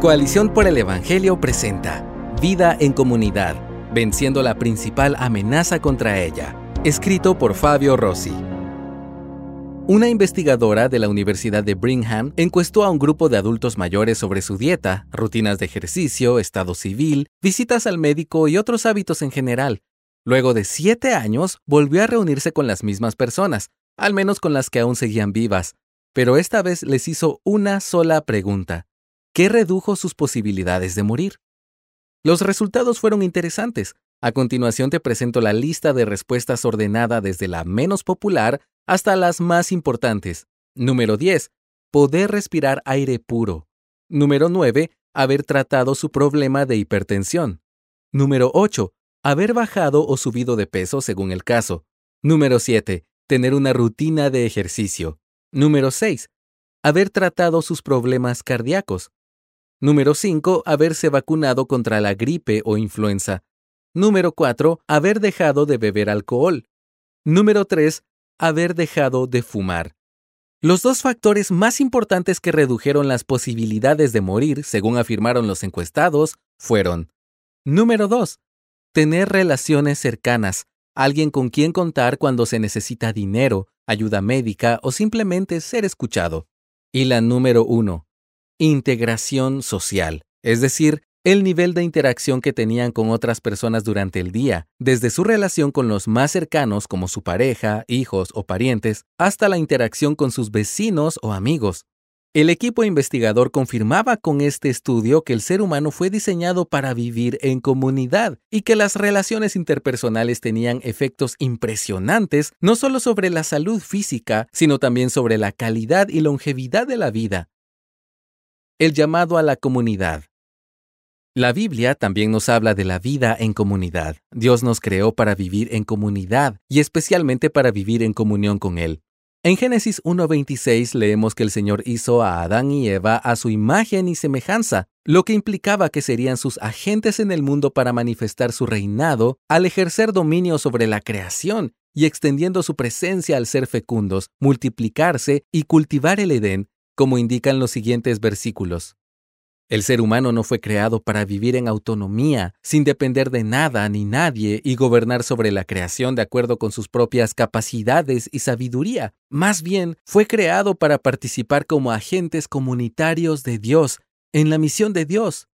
Coalición por el Evangelio presenta Vida en Comunidad, venciendo la principal amenaza contra ella, escrito por Fabio Rossi. Una investigadora de la Universidad de Brigham encuestó a un grupo de adultos mayores sobre su dieta, rutinas de ejercicio, estado civil, visitas al médico y otros hábitos en general. Luego de siete años, volvió a reunirse con las mismas personas, al menos con las que aún seguían vivas, pero esta vez les hizo una sola pregunta. ¿Qué redujo sus posibilidades de morir? Los resultados fueron interesantes. A continuación te presento la lista de respuestas ordenada desde la menos popular hasta las más importantes. Número 10. Poder respirar aire puro. Número 9. Haber tratado su problema de hipertensión. Número 8. Haber bajado o subido de peso según el caso. Número 7. Tener una rutina de ejercicio. Número 6. Haber tratado sus problemas cardíacos. Número 5. Haberse vacunado contra la gripe o influenza. Número 4. Haber dejado de beber alcohol. Número 3. Haber dejado de fumar. Los dos factores más importantes que redujeron las posibilidades de morir, según afirmaron los encuestados, fueron Número 2. Tener relaciones cercanas, alguien con quien contar cuando se necesita dinero, ayuda médica o simplemente ser escuchado. Y la número 1 integración social, es decir, el nivel de interacción que tenían con otras personas durante el día, desde su relación con los más cercanos como su pareja, hijos o parientes, hasta la interacción con sus vecinos o amigos. El equipo investigador confirmaba con este estudio que el ser humano fue diseñado para vivir en comunidad y que las relaciones interpersonales tenían efectos impresionantes no solo sobre la salud física, sino también sobre la calidad y longevidad de la vida. El llamado a la comunidad. La Biblia también nos habla de la vida en comunidad. Dios nos creó para vivir en comunidad y especialmente para vivir en comunión con Él. En Génesis 1.26 leemos que el Señor hizo a Adán y Eva a su imagen y semejanza, lo que implicaba que serían sus agentes en el mundo para manifestar su reinado al ejercer dominio sobre la creación y extendiendo su presencia al ser fecundos, multiplicarse y cultivar el Edén, como indican los siguientes versículos. El ser humano no fue creado para vivir en autonomía, sin depender de nada ni nadie y gobernar sobre la creación de acuerdo con sus propias capacidades y sabiduría. Más bien, fue creado para participar como agentes comunitarios de Dios, en la misión de Dios.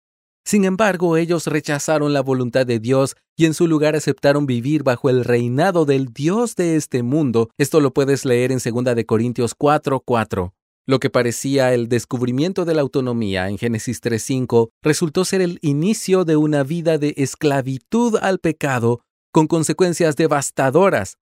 Sin embargo, ellos rechazaron la voluntad de Dios y en su lugar aceptaron vivir bajo el reinado del Dios de este mundo. Esto lo puedes leer en 2 Corintios 4:4. Lo que parecía el descubrimiento de la autonomía en Génesis 3.5 resultó ser el inicio de una vida de esclavitud al pecado con consecuencias devastadoras.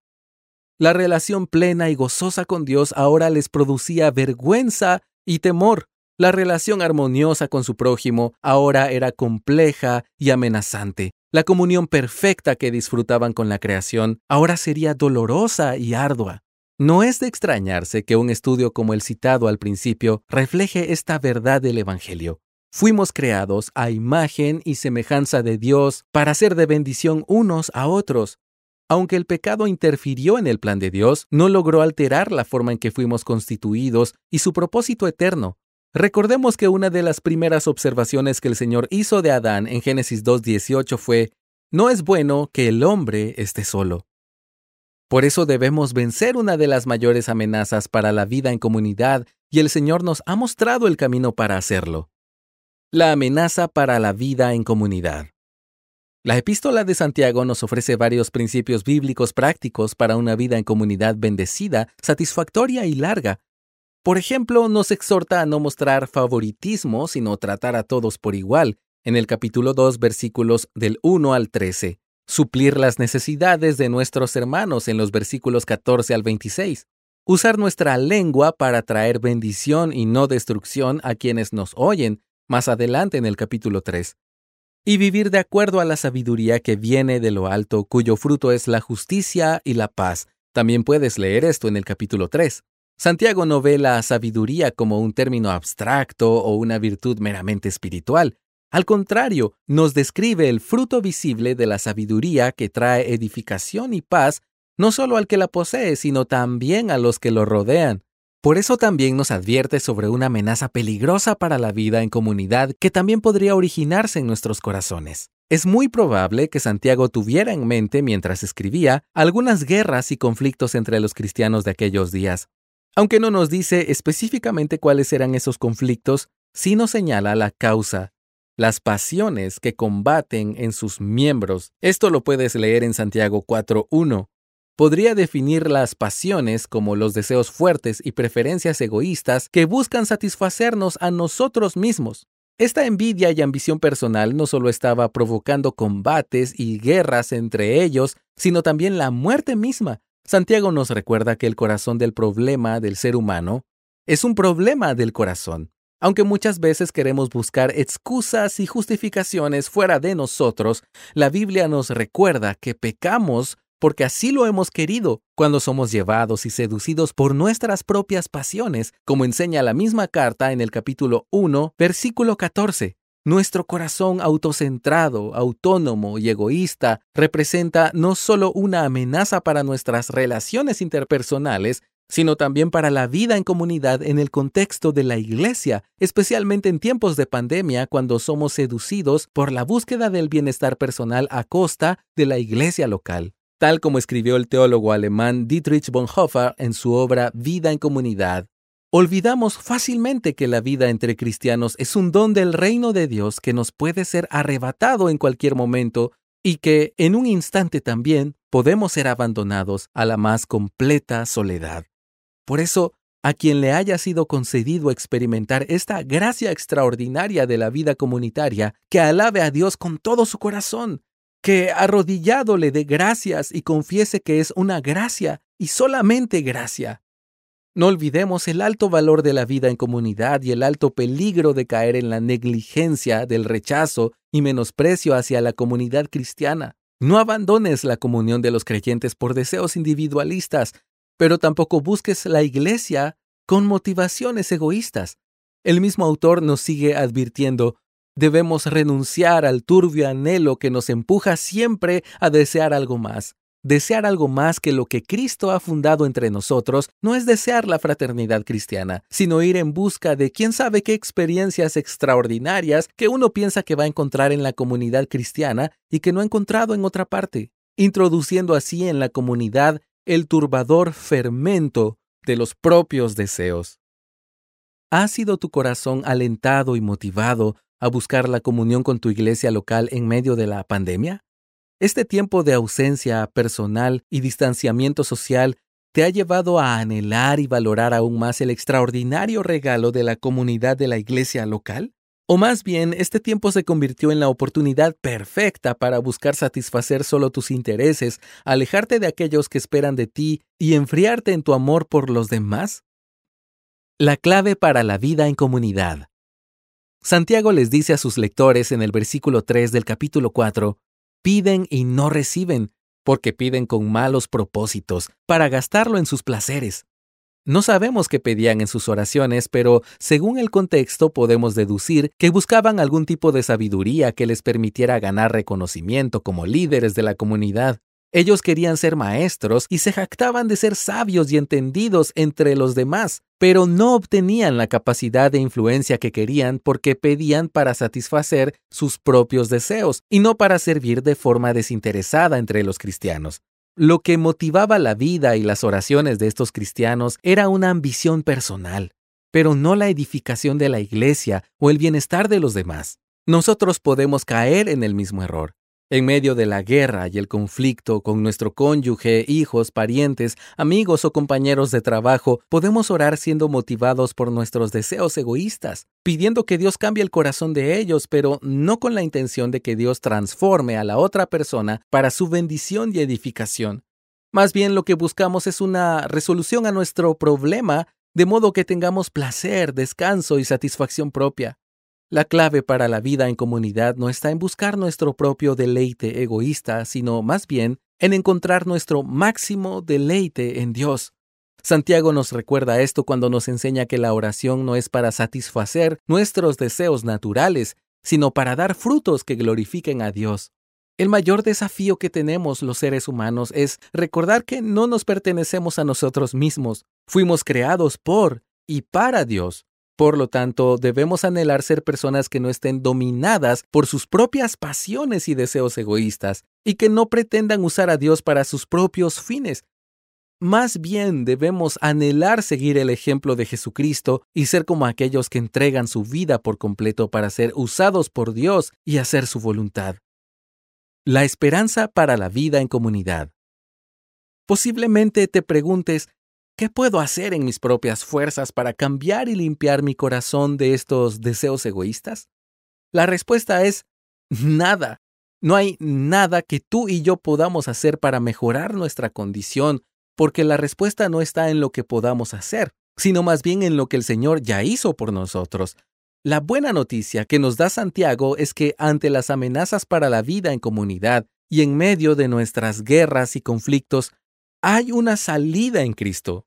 La relación plena y gozosa con Dios ahora les producía vergüenza y temor. La relación armoniosa con su prójimo ahora era compleja y amenazante. La comunión perfecta que disfrutaban con la creación ahora sería dolorosa y ardua. No es de extrañarse que un estudio como el citado al principio refleje esta verdad del Evangelio. Fuimos creados a imagen y semejanza de Dios para ser de bendición unos a otros. Aunque el pecado interfirió en el plan de Dios, no logró alterar la forma en que fuimos constituidos y su propósito eterno. Recordemos que una de las primeras observaciones que el Señor hizo de Adán en Génesis 2.18 fue, No es bueno que el hombre esté solo. Por eso debemos vencer una de las mayores amenazas para la vida en comunidad y el Señor nos ha mostrado el camino para hacerlo. La amenaza para la vida en comunidad. La epístola de Santiago nos ofrece varios principios bíblicos prácticos para una vida en comunidad bendecida, satisfactoria y larga. Por ejemplo, nos exhorta a no mostrar favoritismo, sino tratar a todos por igual, en el capítulo 2 versículos del 1 al 13 suplir las necesidades de nuestros hermanos en los versículos 14 al 26, usar nuestra lengua para traer bendición y no destrucción a quienes nos oyen, más adelante en el capítulo 3, y vivir de acuerdo a la sabiduría que viene de lo alto, cuyo fruto es la justicia y la paz. También puedes leer esto en el capítulo 3. Santiago no ve la sabiduría como un término abstracto o una virtud meramente espiritual, al contrario, nos describe el fruto visible de la sabiduría que trae edificación y paz no solo al que la posee, sino también a los que lo rodean. Por eso también nos advierte sobre una amenaza peligrosa para la vida en comunidad que también podría originarse en nuestros corazones. Es muy probable que Santiago tuviera en mente mientras escribía algunas guerras y conflictos entre los cristianos de aquellos días. Aunque no nos dice específicamente cuáles eran esos conflictos, sí nos señala la causa, las pasiones que combaten en sus miembros. Esto lo puedes leer en Santiago 4.1 podría definir las pasiones como los deseos fuertes y preferencias egoístas que buscan satisfacernos a nosotros mismos. Esta envidia y ambición personal no solo estaba provocando combates y guerras entre ellos, sino también la muerte misma. Santiago nos recuerda que el corazón del problema del ser humano es un problema del corazón. Aunque muchas veces queremos buscar excusas y justificaciones fuera de nosotros, la Biblia nos recuerda que pecamos porque así lo hemos querido cuando somos llevados y seducidos por nuestras propias pasiones, como enseña la misma carta en el capítulo 1, versículo 14. Nuestro corazón autocentrado, autónomo y egoísta representa no solo una amenaza para nuestras relaciones interpersonales, sino también para la vida en comunidad en el contexto de la iglesia, especialmente en tiempos de pandemia cuando somos seducidos por la búsqueda del bienestar personal a costa de la iglesia local tal como escribió el teólogo alemán Dietrich Bonhoeffer en su obra Vida en Comunidad. Olvidamos fácilmente que la vida entre cristianos es un don del reino de Dios que nos puede ser arrebatado en cualquier momento y que en un instante también podemos ser abandonados a la más completa soledad. Por eso, a quien le haya sido concedido experimentar esta gracia extraordinaria de la vida comunitaria, que alabe a Dios con todo su corazón, que arrodillado le dé gracias y confiese que es una gracia y solamente gracia. No olvidemos el alto valor de la vida en comunidad y el alto peligro de caer en la negligencia del rechazo y menosprecio hacia la comunidad cristiana. No abandones la comunión de los creyentes por deseos individualistas, pero tampoco busques la iglesia con motivaciones egoístas. El mismo autor nos sigue advirtiendo, Debemos renunciar al turbio anhelo que nos empuja siempre a desear algo más. Desear algo más que lo que Cristo ha fundado entre nosotros no es desear la fraternidad cristiana, sino ir en busca de quién sabe qué experiencias extraordinarias que uno piensa que va a encontrar en la comunidad cristiana y que no ha encontrado en otra parte, introduciendo así en la comunidad el turbador fermento de los propios deseos. ¿Ha sido tu corazón alentado y motivado a buscar la comunión con tu iglesia local en medio de la pandemia? ¿Este tiempo de ausencia personal y distanciamiento social te ha llevado a anhelar y valorar aún más el extraordinario regalo de la comunidad de la iglesia local? ¿O más bien, este tiempo se convirtió en la oportunidad perfecta para buscar satisfacer solo tus intereses, alejarte de aquellos que esperan de ti y enfriarte en tu amor por los demás? La clave para la vida en comunidad. Santiago les dice a sus lectores en el versículo 3 del capítulo 4, piden y no reciben, porque piden con malos propósitos, para gastarlo en sus placeres. No sabemos qué pedían en sus oraciones, pero según el contexto podemos deducir que buscaban algún tipo de sabiduría que les permitiera ganar reconocimiento como líderes de la comunidad. Ellos querían ser maestros y se jactaban de ser sabios y entendidos entre los demás, pero no obtenían la capacidad de influencia que querían porque pedían para satisfacer sus propios deseos y no para servir de forma desinteresada entre los cristianos. Lo que motivaba la vida y las oraciones de estos cristianos era una ambición personal, pero no la edificación de la iglesia o el bienestar de los demás. Nosotros podemos caer en el mismo error. En medio de la guerra y el conflicto con nuestro cónyuge, hijos, parientes, amigos o compañeros de trabajo, podemos orar siendo motivados por nuestros deseos egoístas, pidiendo que Dios cambie el corazón de ellos, pero no con la intención de que Dios transforme a la otra persona para su bendición y edificación. Más bien lo que buscamos es una resolución a nuestro problema, de modo que tengamos placer, descanso y satisfacción propia. La clave para la vida en comunidad no está en buscar nuestro propio deleite egoísta, sino más bien en encontrar nuestro máximo deleite en Dios. Santiago nos recuerda esto cuando nos enseña que la oración no es para satisfacer nuestros deseos naturales, sino para dar frutos que glorifiquen a Dios. El mayor desafío que tenemos los seres humanos es recordar que no nos pertenecemos a nosotros mismos. Fuimos creados por y para Dios. Por lo tanto, debemos anhelar ser personas que no estén dominadas por sus propias pasiones y deseos egoístas, y que no pretendan usar a Dios para sus propios fines. Más bien debemos anhelar seguir el ejemplo de Jesucristo y ser como aquellos que entregan su vida por completo para ser usados por Dios y hacer su voluntad. La esperanza para la vida en comunidad. Posiblemente te preguntes, ¿qué puedo hacer en mis propias fuerzas para cambiar y limpiar mi corazón de estos deseos egoístas? La respuesta es nada. No hay nada que tú y yo podamos hacer para mejorar nuestra condición, porque la respuesta no está en lo que podamos hacer, sino más bien en lo que el Señor ya hizo por nosotros. La buena noticia que nos da Santiago es que ante las amenazas para la vida en comunidad y en medio de nuestras guerras y conflictos, hay una salida en Cristo.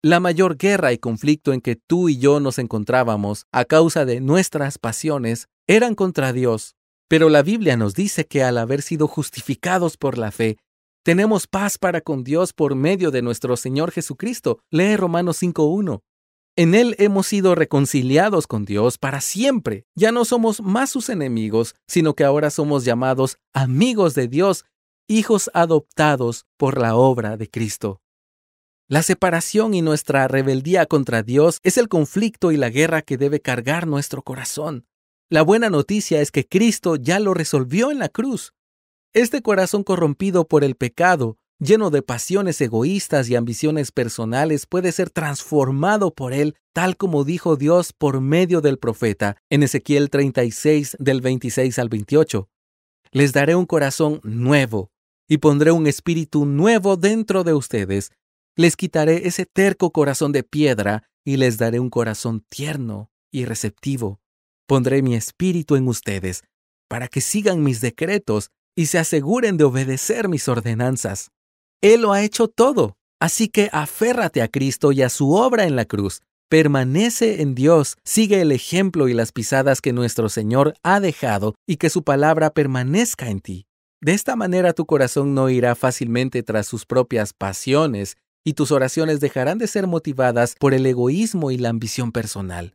La mayor guerra y conflicto en que tú y yo nos encontrábamos a causa de nuestras pasiones eran contra Dios. Pero la Biblia nos dice que al haber sido justificados por la fe, tenemos paz para con Dios por medio de nuestro Señor Jesucristo. Lee Romanos 5.1. En Él hemos sido reconciliados con Dios para siempre. Ya no somos más sus enemigos, sino que ahora somos llamados amigos de Dios, hijos adoptados por la obra de Cristo. La separación y nuestra rebeldía contra Dios es el conflicto y la guerra que debe cargar nuestro corazón. La buena noticia es que Cristo ya lo resolvió en la cruz. Este corazón corrompido por el pecado lleno de pasiones egoístas y ambiciones personales, puede ser transformado por él, tal como dijo Dios por medio del profeta en Ezequiel 36 del 26 al 28. Les daré un corazón nuevo y pondré un espíritu nuevo dentro de ustedes. Les quitaré ese terco corazón de piedra y les daré un corazón tierno y receptivo. Pondré mi espíritu en ustedes para que sigan mis decretos y se aseguren de obedecer mis ordenanzas. Él lo ha hecho todo. Así que aférrate a Cristo y a su obra en la cruz. Permanece en Dios, sigue el ejemplo y las pisadas que nuestro Señor ha dejado y que su palabra permanezca en ti. De esta manera tu corazón no irá fácilmente tras sus propias pasiones y tus oraciones dejarán de ser motivadas por el egoísmo y la ambición personal.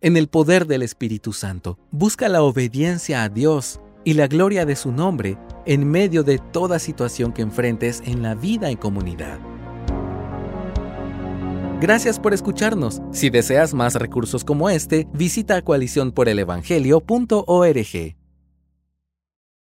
En el poder del Espíritu Santo, busca la obediencia a Dios y la gloria de su nombre en medio de toda situación que enfrentes en la vida en comunidad. Gracias por escucharnos. Si deseas más recursos como este, visita coaliciónporelevangelio.org.